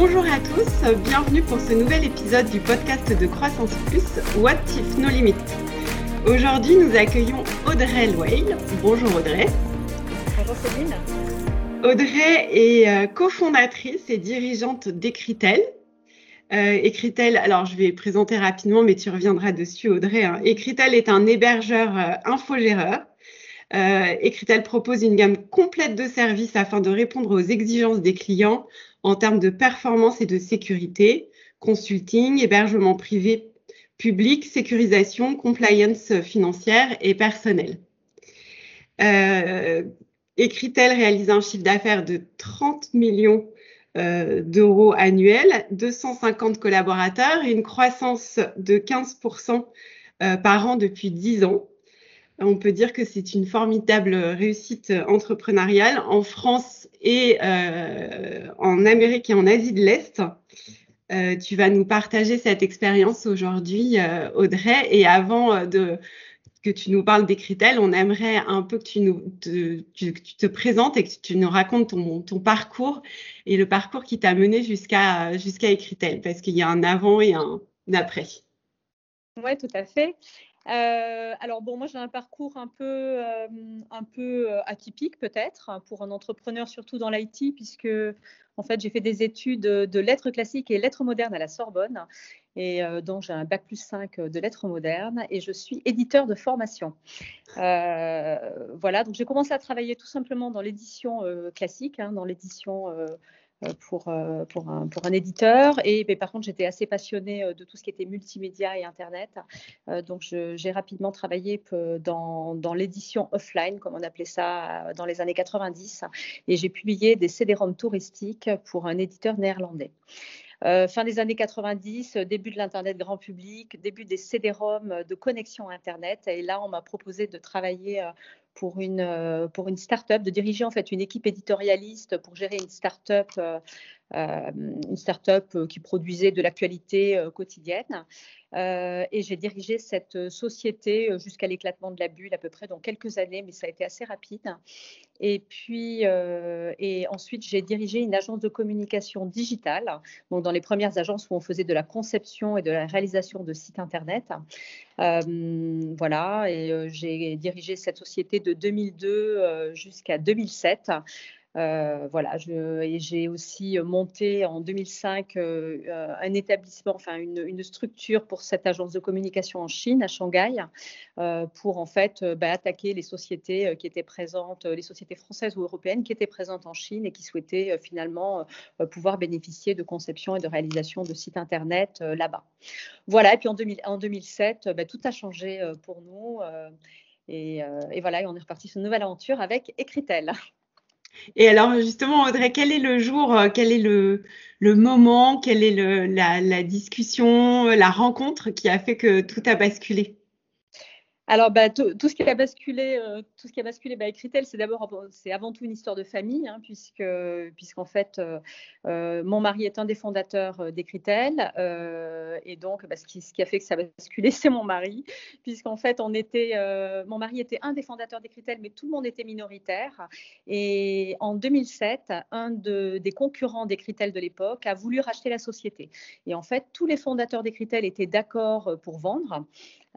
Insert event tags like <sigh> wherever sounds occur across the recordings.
Bonjour à tous, bienvenue pour ce nouvel épisode du podcast de Croissance Plus, What If No Limit. Aujourd'hui, nous accueillons Audrey Loeil. Bonjour Audrey. Bonjour Céline. Audrey est euh, cofondatrice et dirigeante d'Ecritel. Euh, Ecritel, alors je vais présenter rapidement, mais tu reviendras dessus Audrey. Hein. Ecritel est un hébergeur euh, infogéreur. Euh, Ecritel propose une gamme complète de services afin de répondre aux exigences des clients en termes de performance et de sécurité, consulting, hébergement privé, public, sécurisation, compliance financière et personnelle. Euh, Ecritel réalise un chiffre d'affaires de 30 millions euh, d'euros annuels, 250 collaborateurs et une croissance de 15% euh, par an depuis 10 ans. On peut dire que c'est une formidable réussite entrepreneuriale en France et euh, en Amérique et en Asie de l'Est. Euh, tu vas nous partager cette expérience aujourd'hui, euh, Audrey. Et avant de, que tu nous parles d'Ecritel, on aimerait un peu que tu, te, présentes et que tu nous racontes ton, parcours et le parcours qui t'a mené jusqu'à jusqu'à Ecritel, parce qu'il y a un avant et un après. Oui, tout à fait. Euh, alors bon, moi j'ai un parcours un peu, euh, un peu euh, atypique peut-être hein, pour un entrepreneur, surtout dans l'IT, puisque en fait j'ai fait des études de lettres classiques et lettres modernes à la Sorbonne, et donc j'ai un bac plus 5 de lettres modernes, et je suis éditeur de formation. voilà, donc j'ai commencé à travailler tout simplement dans l'édition classique, hein, dans l'édition pour, euh, pour, un, éditeur. Et par contre, j'étais assez passionnée euh, de tout ce qui était multimédia et Internet. donc, j'ai rapidement travaillé dans, dans l'édition offline, comme on appelait ça dans les années 90. Et j'ai publié des CD-ROM touristiques pour un éditeur néerlandais. fin des années 90, début de l'Internet grand public, début des CD-ROM de connexion Internet. Et là, on m'a proposé de travailler pour une, euh, pour une start-up, de diriger en fait une équipe éditorialiste pour gérer une start-up, euh, une start-up qui produisait de l'actualité quotidienne. et j'ai dirigé cette société jusqu'à l'éclatement de la bulle à peu près dans quelques années, mais ça a été assez rapide. Et puis, et ensuite, j'ai dirigé une agence de communication digitale, donc dans les premières agences où on faisait de la conception et de la réalisation de sites internet. voilà, et j'ai dirigé cette société de 2002 jusqu'à 2007. Euh, voilà, j'ai aussi monté en 2005 euh, euh, un établissement, enfin une, structure pour cette agence de communication en Chine, à Shanghai, pour en fait bah, attaquer les sociétés qui étaient présentes, les sociétés françaises ou européennes qui étaient présentes en Chine et qui souhaitaient finalement pouvoir bénéficier de conception et de réalisation de sites internet là-bas. Voilà, et puis en, 2007, bah, tout a changé pour nous. Et, et, voilà, et on est reparti sur une nouvelle aventure avec Ecritel. Et alors justement, Audrey, quel est le jour, euh, quel est le, moment, quelle est la discussion, la rencontre qui a fait que tout a basculé? Alors, bah, tout, ce qui a basculé, euh, tout ce qui a basculé, bah, Ecritel, c'est d'abord, c'est avant tout une histoire de famille, hein, puisque, puisqu'en fait, euh, euh, mon mari est un des fondateurs d'Ecritel, et donc, bah, ce, qui, a fait que ça a basculé, <laughs> c'est mon mari, puisqu'en fait, mon mari était un des fondateurs d'Ecritel, mais tout le monde était minoritaire. Et en 2007, un de, des concurrents d'Ecritel de l'époque a voulu racheter la société. Et en fait, tous les fondateurs d'Ecritel étaient d'accord pour vendre.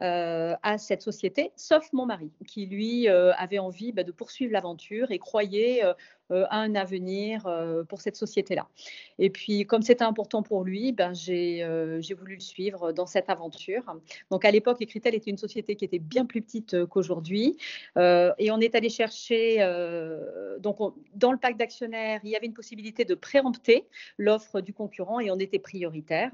Euh, à cette société, sauf mon mari, qui lui euh, avait envie bah, de poursuivre l'aventure et croyait euh, un avenir euh, pour cette société-là. Et puis, comme c'était important pour lui, ben, euh, j'ai voulu le suivre dans cette aventure. Donc, à l'époque, Ecritel était une société qui était bien plus petite qu'aujourd'hui. et on est allé chercher, donc dans le pacte d'actionnaires, il y avait une possibilité de préempter l'offre du concurrent et on était prioritaire.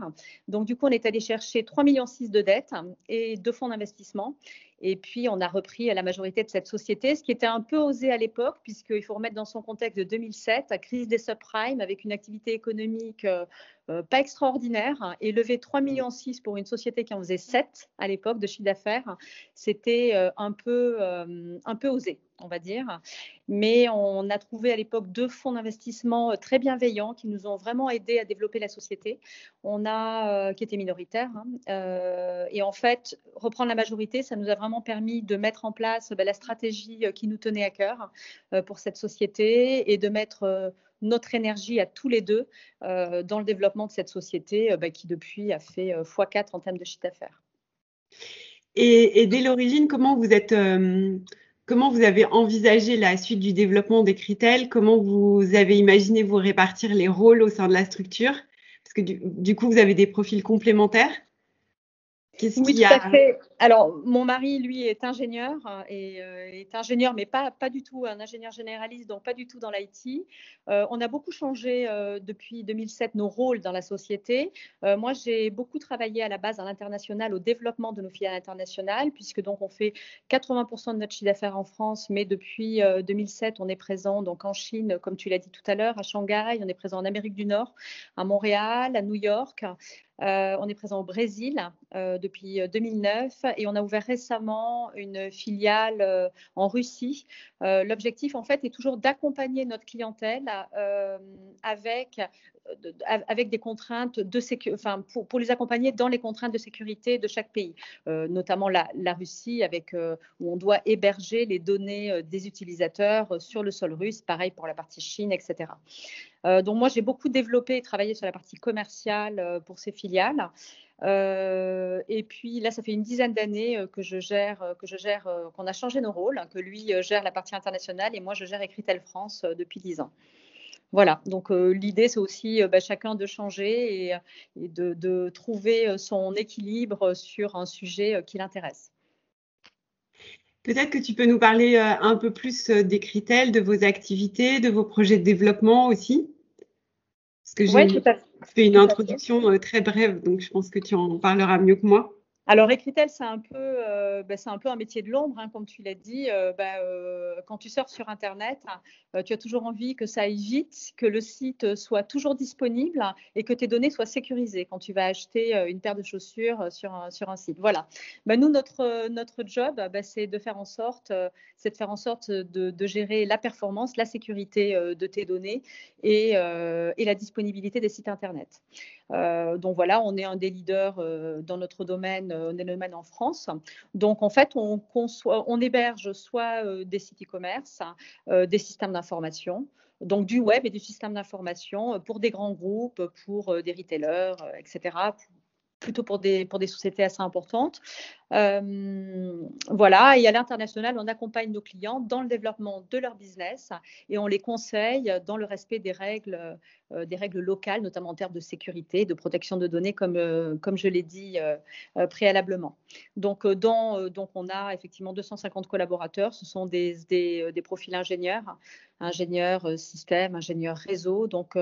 Donc, du coup, on est allé chercher 3,6 millions de dettes et deux fonds d'investissement. Et puis, on a repris la majorité de cette société, ce qui était un peu osé à l'époque, puisqu'il faut remettre dans son contexte de 2007, la crise des subprimes, avec une activité économique euh, euh, pas extraordinaire, hein, et lever 3,6 millions pour une société qui en faisait 7 à l'époque de chiffre d'affaires, c'était euh, un, un peu osé, on va dire. Mais on a trouvé à l'époque deux fonds d'investissement très bienveillants qui nous ont vraiment aidés à développer la société. On a, qui étaient minoritaires. Hein, et en fait, reprendre la majorité, ça nous a vraiment permis de mettre en place bah, la stratégie euh, qui nous tenait à cœur euh, pour cette société et de mettre euh, notre énergie à tous les deux dans le développement de cette société bah, qui depuis a fait x4 en termes de chiffre d'affaires. Et, dès l'origine, comment vous êtes, comment vous avez envisagé la suite du développement des critères Comment vous avez imaginé vous répartir les rôles au sein de la structure? Parce que du coup, vous avez des profils complémentaires oui, tout à fait. Alors, mon mari, lui, est ingénieur euh, et euh, est ingénieur, mais pas, pas du tout un ingénieur généraliste, donc pas du tout dans l'IT. Euh, on a beaucoup changé depuis 2007 nos rôles dans la société. moi, j'ai beaucoup travaillé à la base à l'international, au développement de nos filiales internationales, puisque donc on fait 80% de notre chiffre d'affaires en France, mais depuis 2007, on est présent donc en Chine, comme tu l'as dit tout à l'heure, à Shanghai, on est présent en Amérique du Nord, à Montréal, à New York. Euh, on est présent au Brésil euh, depuis 2009 euh, et on a ouvert récemment une filiale en Russie. L'objectif, en fait, est toujours d'accompagner notre clientèle avec avec des contraintes de enfin, pour, les accompagner dans les contraintes de sécurité de chaque pays, notamment la, Russie, avec, où on doit héberger les données des utilisateurs sur le sol russe, pareil pour la partie Chine, etc. Euh, donc moi, j'ai beaucoup développé et travaillé sur la partie commerciale euh, pour ces filiales. Euh, et puis là, ça fait une dizaine d'années que je gère, que je gère, qu'on a changé nos rôles, que lui gère la partie internationale et moi je gère Ecritel France depuis dix ans. Voilà, donc l'idée c'est aussi bah, chacun de changer et, de, de, trouver son équilibre sur un sujet qui l'intéresse. Peut-être que tu peux nous parler un peu plus des critères, de vos activités, de vos projets de développement aussi? Que j'ai fait une introduction euh, très brève, donc je pense que tu en parleras mieux que moi. Alors, Ecritel, c'est un, peu, euh, bah, un peu un métier de l'ombre, hein, comme tu l'as dit. Euh, bah, euh, quand tu sors sur Internet, tu as toujours envie que ça aille vite, que le site soit toujours disponible et que tes données soient sécurisées quand tu vas acheter une paire de chaussures sur un, sur un site. Voilà. Bah, nous, notre, notre job, c'est de faire en sorte, c'est de faire en sorte de, de, gérer la performance, la sécurité de tes données et, et la disponibilité des sites Internet. Donc voilà, on est un des leaders dans notre domaine euh, domaine en France. Donc, en fait, on, on héberge soit euh, des sites e-commerce, euh, des systèmes d'information, donc du web et du système d'information pour des grands groupes, pour des retailers, etc., plutôt pour des sociétés assez importantes. Voilà, et à l'international, on accompagne nos clients dans le développement de leur business et on les conseille dans le respect des règles euh, des règles locales, notamment en termes de sécurité, de protection de données, comme, euh, comme je l'ai dit euh, préalablement. Donc, donc, on a effectivement 250 collaborateurs. Ce sont des, des, des profils ingénieurs, ingénieurs système, ingénieurs réseau. Donc,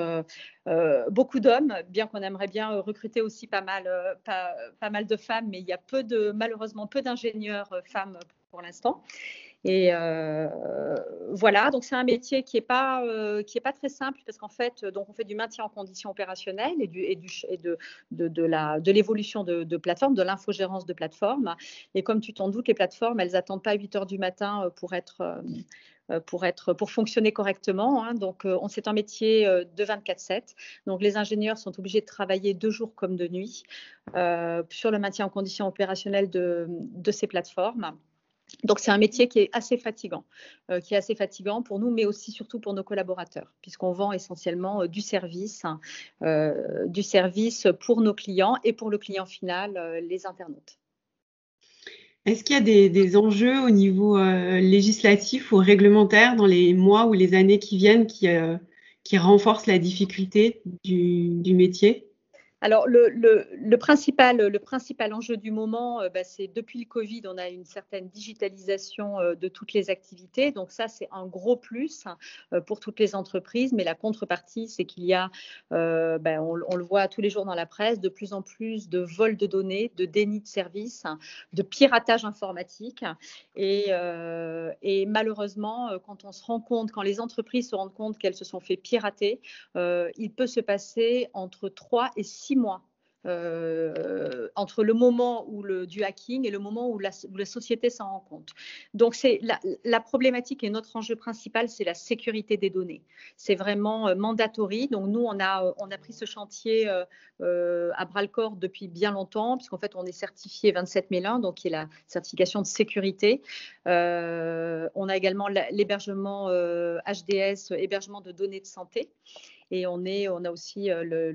beaucoup d'hommes, bien qu'on aimerait bien recruter aussi pas mal, pas, pas, mal de femmes, mais il y a peu de, malheureusement peu d'ingénieurs femmes pour l'instant. Et euh, voilà, donc c'est un métier qui n'est pas, euh, pas très simple parce qu'en fait, donc on fait du maintien en conditions opérationnelles et, du, et, de, de, de, la, de l'évolution de, de plateforme, de l'infogérance de plateforme. Et comme tu t'en doutes, les plateformes, elles n'attendent pas 8 heures du matin euh, pour être pour, être, pour fonctionner correctement. Hein. Donc, on c'est un métier de 24/7. Donc, les ingénieurs sont obligés de travailler deux jours comme de nuit euh, sur le maintien en conditions opérationnelles de, de ces plateformes. Donc c'est un métier qui est assez fatigant, euh, qui est assez fatigant pour nous, mais aussi surtout pour nos collaborateurs, puisqu'on vend essentiellement euh, du service, hein, euh, du service pour nos clients et pour le client final, les internautes. Est-ce qu'il y a des, enjeux au niveau législatif ou réglementaire dans les mois ou les années qui viennent qui, qui renforcent la difficulté du métier? Alors, le, principal, enjeu du moment, euh, bah, c'est depuis le Covid, on a une certaine digitalisation euh, de toutes les activités. Donc, ça, c'est un gros plus euh, pour toutes les entreprises. Mais la contrepartie, c'est qu'il y a, bah, on, le voit tous les jours dans la presse, de plus en plus de vols de données, de déni de services, de piratage informatique. Et, et malheureusement, quand on se rend compte, quand les entreprises se rendent compte qu'elles se sont fait pirater, il peut se passer entre 3 et 6 mois entre le moment où le, du hacking et le moment où la, société s'en rend compte. Donc, c'est la, la, problématique et notre enjeu principal, c'est la sécurité des données. C'est vraiment mandatory. Donc, nous, on a, on a pris ce chantier à bras le corps depuis bien longtemps, puisqu'en fait, on est certifié 27001, donc qui est la certification de sécurité. on a également l'hébergement HDS, hébergement de données de santé. Et on, a aussi euh,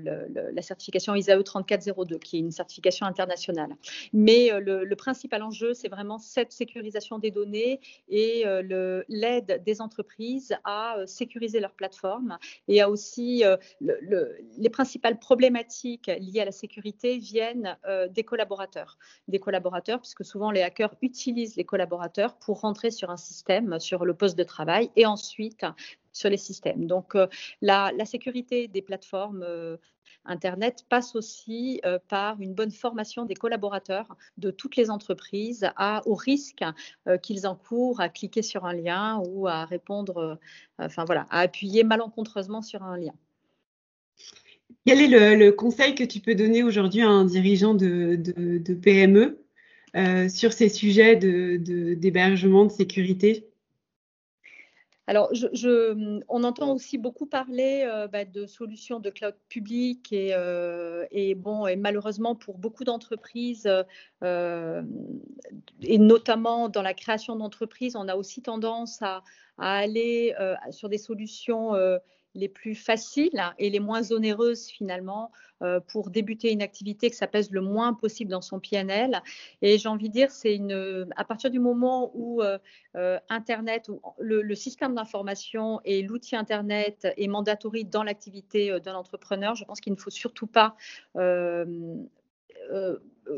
la certification ISAE 3402, qui est une certification internationale. Mais euh, le, principal enjeu, c'est vraiment cette sécurisation des données et euh, l'aide des entreprises à sécuriser leur plateforme et aussi les principales problématiques liées à la sécurité viennent des collaborateurs. Des collaborateurs, puisque souvent les hackers utilisent les collaborateurs pour rentrer sur un système, sur le poste de travail et ensuite sur les systèmes. Donc, euh, la, sécurité des plateformes euh, Internet passe aussi euh, par une bonne formation des collaborateurs de toutes les entreprises à, au risque qu'ils encourent à cliquer sur un lien ou à répondre, enfin voilà, à appuyer malencontreusement sur un lien. Quel est le, conseil que tu peux donner aujourd'hui à un dirigeant de, PME sur ces sujets d'hébergement, de sécurité? Alors, je, on entend aussi beaucoup parler euh, bah, de solutions de cloud public et, euh, et bon, et malheureusement pour beaucoup d'entreprises, euh, et notamment dans la création d'entreprises, on a aussi tendance à, à aller sur des solutions les plus faciles et les moins onéreuses finalement euh, pour débuter une activité que ça pèse le moins possible dans son PNL. Et j'ai envie de dire, c'est une à partir du moment où euh, euh, Internet, ou le, système d'information et l'outil Internet est mandatory dans l'activité d'un entrepreneur, je pense qu'il ne faut surtout pas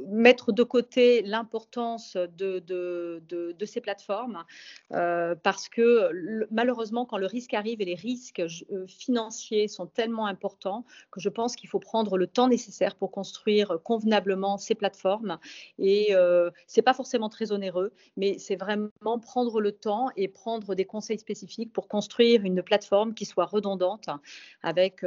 mettre de côté l'importance de, ces plateformes euh, parce que malheureusement, quand le risque arrive et les risques euh, financiers sont tellement importants que je pense qu'il faut prendre le temps nécessaire pour construire convenablement ces plateformes. Et euh, c'est pas forcément très onéreux, mais c'est vraiment prendre le temps et prendre des conseils spécifiques pour construire une plateforme qui soit redondante avec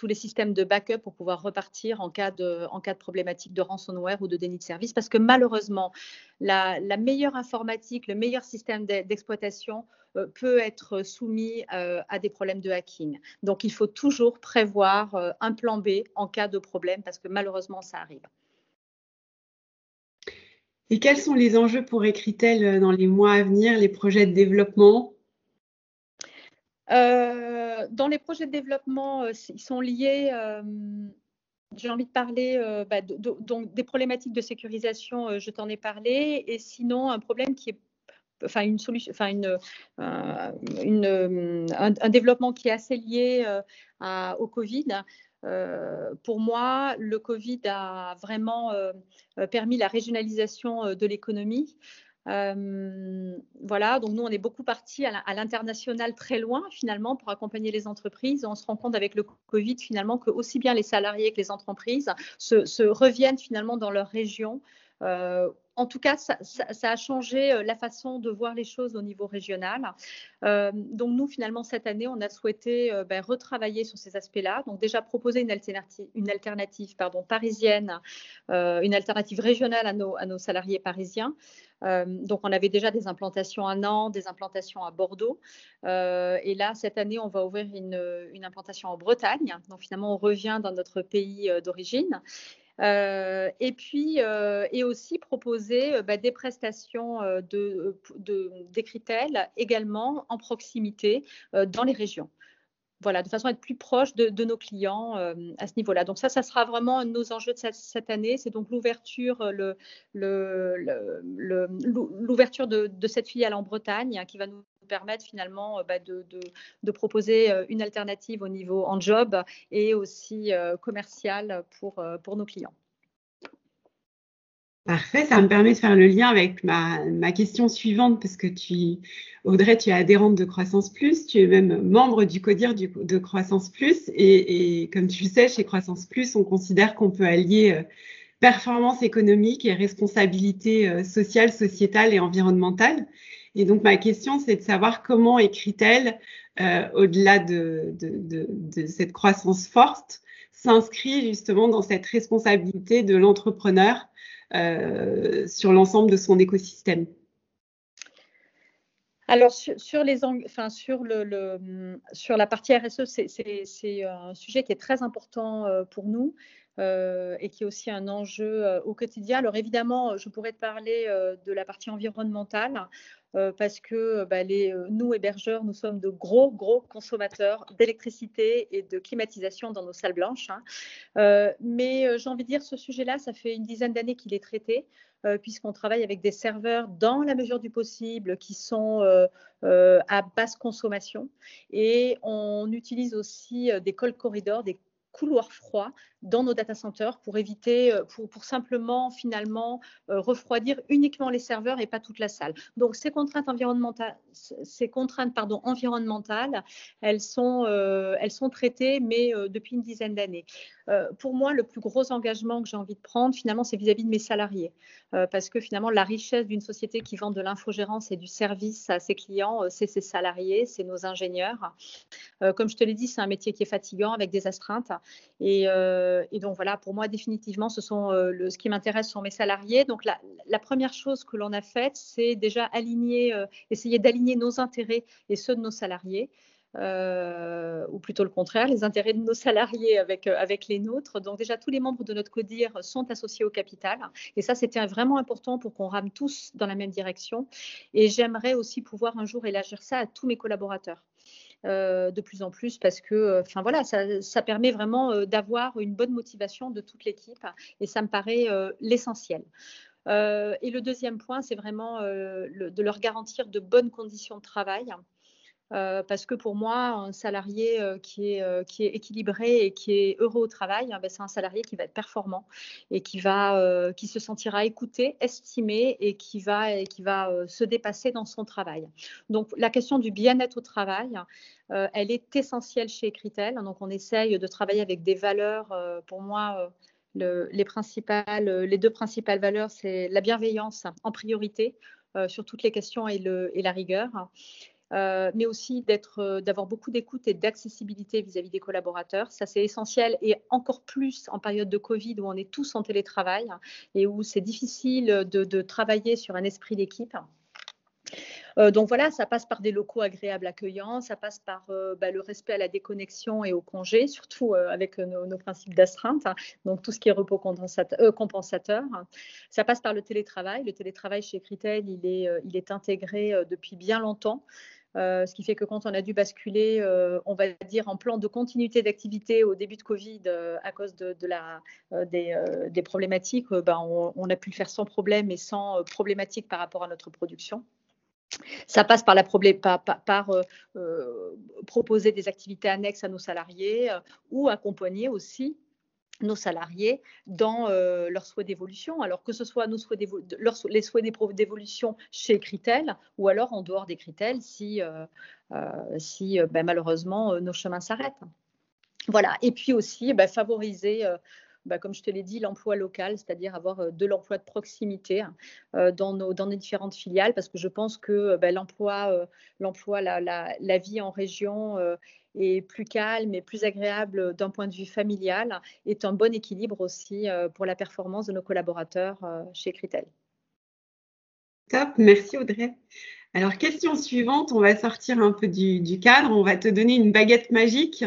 tous les systèmes de backup pour pouvoir repartir en cas de, problématique de ransomware ou de déni de service. Parce que malheureusement, la, meilleure informatique, le meilleur système d'exploitation euh, peut être soumis euh, à des problèmes de hacking. Donc, il faut toujours prévoir euh, un plan B en cas de problème parce que malheureusement, ça arrive. Et quels sont les enjeux pour Ecritel dans les mois à venir, les projets de développement? Dans les projets de développement, euh, ils sont liés euh, j'ai envie de parler bah, donc des problématiques de sécurisation, je t'en ai parlé, et sinon un problème qui est enfin une solution, enfin une un, développement qui est assez lié au Covid. pour moi, le Covid a vraiment permis la régionalisation de l'économie. Euh, voilà, donc nous, on est beaucoup parti à l'international très loin finalement pour accompagner les entreprises. On se rend compte avec le Covid finalement que aussi bien les salariés que les entreprises se, reviennent finalement dans leur région. Euh, en tout cas, ça, a changé euh, la façon de voir les choses au niveau régional. donc nous, finalement, cette année, on a souhaité ben, retravailler sur ces aspects-là. Donc déjà proposer une alternative, parisienne, une alternative régionale à nos salariés parisiens. Euh, donc, on avait déjà des implantations à Nantes, des implantations à Bordeaux. Euh, et là, cette année, on va ouvrir une, implantation en Bretagne. Donc, finalement, on revient dans notre pays euh, d'origine. et puis, et aussi proposer bah, des prestations de, de, également en proximité dans les régions voilà, de façon à être plus proche de, nos clients euh, à ce niveau-là. Donc ça, ça sera vraiment nos enjeux de cette, année. C'est donc l'ouverture, le, l'ouverture de, cette filiale en Bretagne hein, qui va nous permettre finalement euh, bah, de, de, proposer euh, une alternative au niveau en job et aussi commercial pour nos clients. Parfait, ça me permet de faire le lien avec ma, ma, question suivante parce que tu, Audrey, tu es adhérente de Croissance Plus, tu es même membre du CODIR du, de Croissance Plus et, et, comme tu le sais, chez Croissance Plus, on considère qu'on peut allier euh, performance économique et responsabilité euh, sociale, sociétale et environnementale. Et donc ma question, c'est de savoir comment écrit-elle, euh, au-delà de, de, de, de, cette croissance forte, s'inscrit justement dans cette responsabilité de l'entrepreneur sur l'ensemble de son écosystème alors sur, les, enfin, sur, le, sur la partie RSE, c'est un sujet qui est très important pour nous. Euh, et qui est aussi un enjeu euh, au quotidien. Alors évidemment, je pourrais te parler euh, de la partie environnementale. Parce que bah, les, nous, hébergeurs, nous sommes de gros, gros consommateurs d'électricité et de climatisation dans nos salles blanches. Hein. mais j'ai envie de dire, ce sujet-là, ça fait une dizaine d'années qu'il est traité, puisqu'on travaille avec des serveurs dans la mesure du possible qui sont à basse consommation. Et on utilise aussi des cold corridors, des couloirs froids dans nos data centers pour éviter, euh, pour, simplement finalement euh, refroidir uniquement les serveurs et pas toute la salle. Donc ces contraintes environnementales, ces contraintes pardon environnementales, elles sont, euh, elles sont traitées, mais depuis une dizaine d'années. pour moi, le plus gros engagement que j'ai envie de prendre, finalement, c'est vis-à-vis de mes salariés, parce que finalement, la richesse d'une société qui vend de l'infogérance et du service à ses clients, c'est ses salariés, c'est nos ingénieurs. comme je te l'ai dit, c'est un métier qui est fatigant avec des astreintes et et donc voilà, pour moi définitivement, ce sont euh, ce qui m'intéresse sont mes salariés. Donc la, la première chose que l'on a faite, c'est déjà aligner, euh, essayer d'aligner nos intérêts et ceux de nos salariés. ou plutôt le contraire, les intérêts de nos salariés avec, avec les nôtres. Donc déjà, tous les membres de notre CODIR sont associés au capital. Et ça, c'était vraiment important pour qu'on rame tous dans la même direction. Et j'aimerais aussi pouvoir un jour élargir ça à tous mes collaborateurs. Euh, de plus en plus parce que, euh, enfin ça, permet vraiment euh, d'avoir une bonne motivation de toute l'équipe et ça me paraît l'essentiel. et le deuxième point, c'est vraiment de leur garantir de bonnes conditions de travail. Euh, parce que pour moi, un salarié euh, qui, est, euh, qui est équilibré et qui est heureux au travail, hein, ben, c'est un salarié qui va être performant et qui, va, qui se sentira écouté, estimé et qui va, qui va se dépasser dans son travail. Donc la question du bien-être au travail, elle est essentielle chez Ecritel. Donc on essaye de travailler avec des valeurs, pour moi, les, principales, les deux principales valeurs, c'est la bienveillance en priorité sur toutes les questions et, le, et la rigueur. Euh, mais aussi euh, d'avoir beaucoup d'écoute et d'accessibilité vis-à-vis des collaborateurs. Ça, c'est essentiel et encore plus en période de Covid où on est tous en télétravail et où c'est difficile de, travailler sur un esprit d'équipe. Euh, donc voilà, ça passe par des locaux agréables accueillants, ça passe par bah, le respect à la déconnexion et au congé, surtout avec nos, principes d'astreinte, donc tout ce qui est repos compensateur. Ça passe par le télétravail. Le télétravail chez Critel, il est intégré depuis bien longtemps. Euh, ce qui fait que quand on a dû basculer, euh, on va dire, en plan de continuité d'activité au début de Covid euh, à cause de, la, des, problématiques, ben, on, a pu le faire sans problème et sans problématique par rapport à notre production. Ça passe par, la par, par, proposer des activités annexes à nos salariés ou accompagner aussi nos salariés dans euh, leurs souhaits d'évolution, alors que ce soit nos souhaits les souhaits d'évolution chez Critel ou alors en dehors des Critel si, euh, euh, si ben, malheureusement nos chemins s'arrêtent. Voilà, et puis aussi ben, favoriser bah, comme je te l'ai dit, l'emploi local, c'est-à-dire avoir de l'emploi de proximité hein, dans, nos, différentes filiales, parce que je pense que bah, l'emploi, l'emploi la, vie en région et plus calme et plus agréable d'un point de vue familial est un bon équilibre aussi euh, pour la performance de nos collaborateurs euh, chez Critel. Top, merci Audrey. Alors, question suivante, on va sortir un peu du, cadre, on va te donner une baguette magique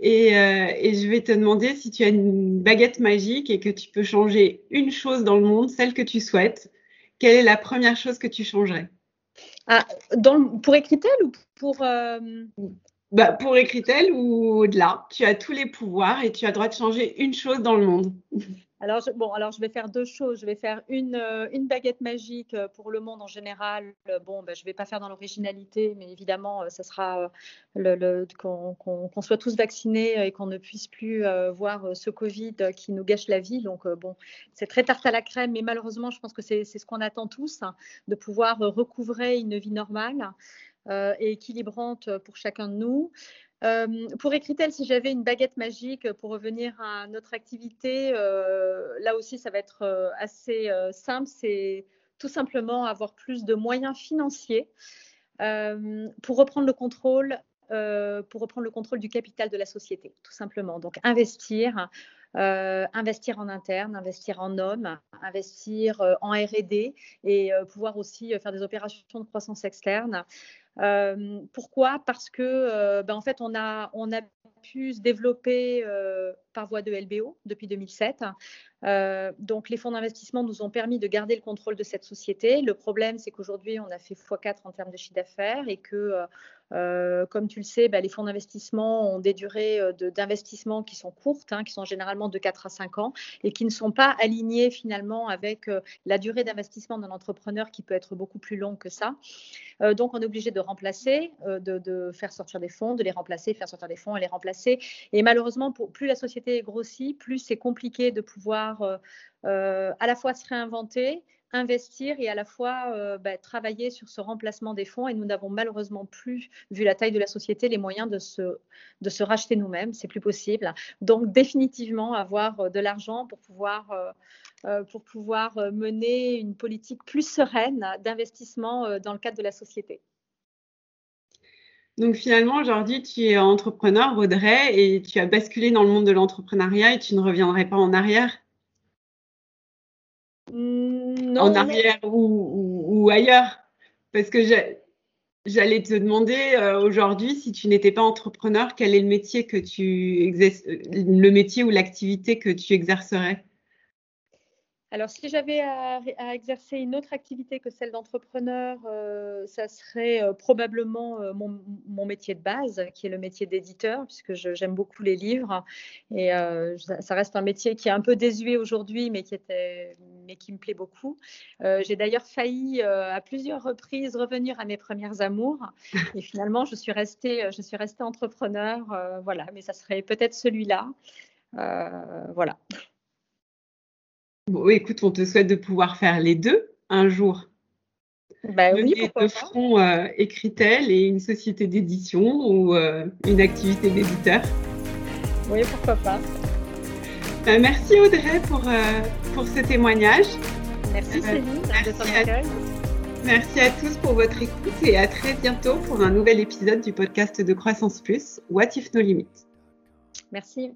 et, euh, et, je vais te demander si tu as une baguette magique et que tu peux changer une chose dans le monde, celle que tu souhaites, quelle est la première chose que tu changerais? Ah, dans, Pour Ecritel ou pour... Bah, pour Ecritel ou au-delà, tu as tous les pouvoirs et tu as le droit de changer une chose dans le monde. <laughs> Alors, je, alors je vais faire deux choses. Je vais faire une, euh, baguette magique euh, pour le monde en général. Euh, bon, ben, je ne vais pas faire dans l'originalité, mais évidemment, ça sera le, qu'on soit tous vaccinés et qu'on ne puisse plus voir ce Covid qui nous gâche la vie. Donc, bon, c'est très tarte à la crème, mais malheureusement, je pense que c'est ce qu'on attend tous, hein, de pouvoir recouvrer une vie normale. Et équilibrante pour chacun de nous. Euh, pour Ecritel, si j'avais une baguette magique pour revenir à notre activité, euh, là aussi, ça va être assez simple. C'est tout simplement avoir plus de moyens financiers pour reprendre le contrôle pour reprendre le contrôle du capital de la société, tout simplement. Donc investir, investir en interne, investir en hommes, investir en R&D et pouvoir aussi faire des opérations de croissance externe. Pourquoi? Parce que, ben, en fait, on a, pu se développer par voie de LBO depuis 2007. Euh, donc, les fonds d'investissement nous ont permis de garder le contrôle de cette société. Le problème, c'est qu'aujourd'hui, on a fait x4 en termes de chiffre d'affaires et que, euh, euh, comme tu le sais, bah, les fonds d'investissement ont des durées d'investissement qui sont courtes, hein, qui sont généralement de 4 à 5 ans et qui ne sont pas alignées finalement avec la durée d'investissement d'un entrepreneur qui peut être beaucoup plus longue que ça. donc, on est obligé de remplacer, de, faire sortir des fonds, de les remplacer, faire sortir des fonds et les remplacer. Et malheureusement, pour, plus la société grossit, plus c'est compliqué de pouvoir euh, euh, à la fois se réinventer, investir et à la fois euh, bah, travailler sur ce remplacement des fonds. Et nous n'avons malheureusement plus, vu la taille de la société, les moyens de se, de se racheter nous-mêmes. C'est plus possible. Donc définitivement avoir de l'argent pour pouvoir, pour pouvoir mener une politique plus sereine d'investissement dans le cadre de la société. Donc finalement, aujourd'hui, tu es entrepreneur, Audrey, et tu as basculé dans le monde de l'entrepreneuriat et tu ne reviendrais pas en arrière? Non, en arrière ou, ailleurs. Parce que j'allais te demander euh, aujourd'hui, si tu n'étais pas entrepreneur, quel est le métier que tu exerces, le métier ou l'activité que tu exercerais? Alors, si j'avais à, exercer une autre activité que celle d'entrepreneur, euh, ça serait euh, probablement euh, mon, métier de base, qui est le métier d'éditeur, puisque j'aime beaucoup les livres. Et ça, reste un métier qui est un peu désuet aujourd'hui, mais, qui me plaît beaucoup. J'ai d'ailleurs failli à plusieurs reprises revenir à mes premières amours. Et finalement, je suis restée, je suis restée entrepreneur. voilà, mais ça serait peut-être celui-là. voilà. Bon, écoute, on te souhaite de pouvoir faire les deux un jour. Bah oui, de front euh, écrit-elle et une société d'édition ou euh, une activité d'éditeur. Oui, pourquoi pas. Bah, merci Audrey pour, euh, pour ce témoignage. Merci Céline Merci à tous pour votre écoute et à très bientôt pour un nouvel épisode du podcast de Croissance Plus, What If No Limits. Merci.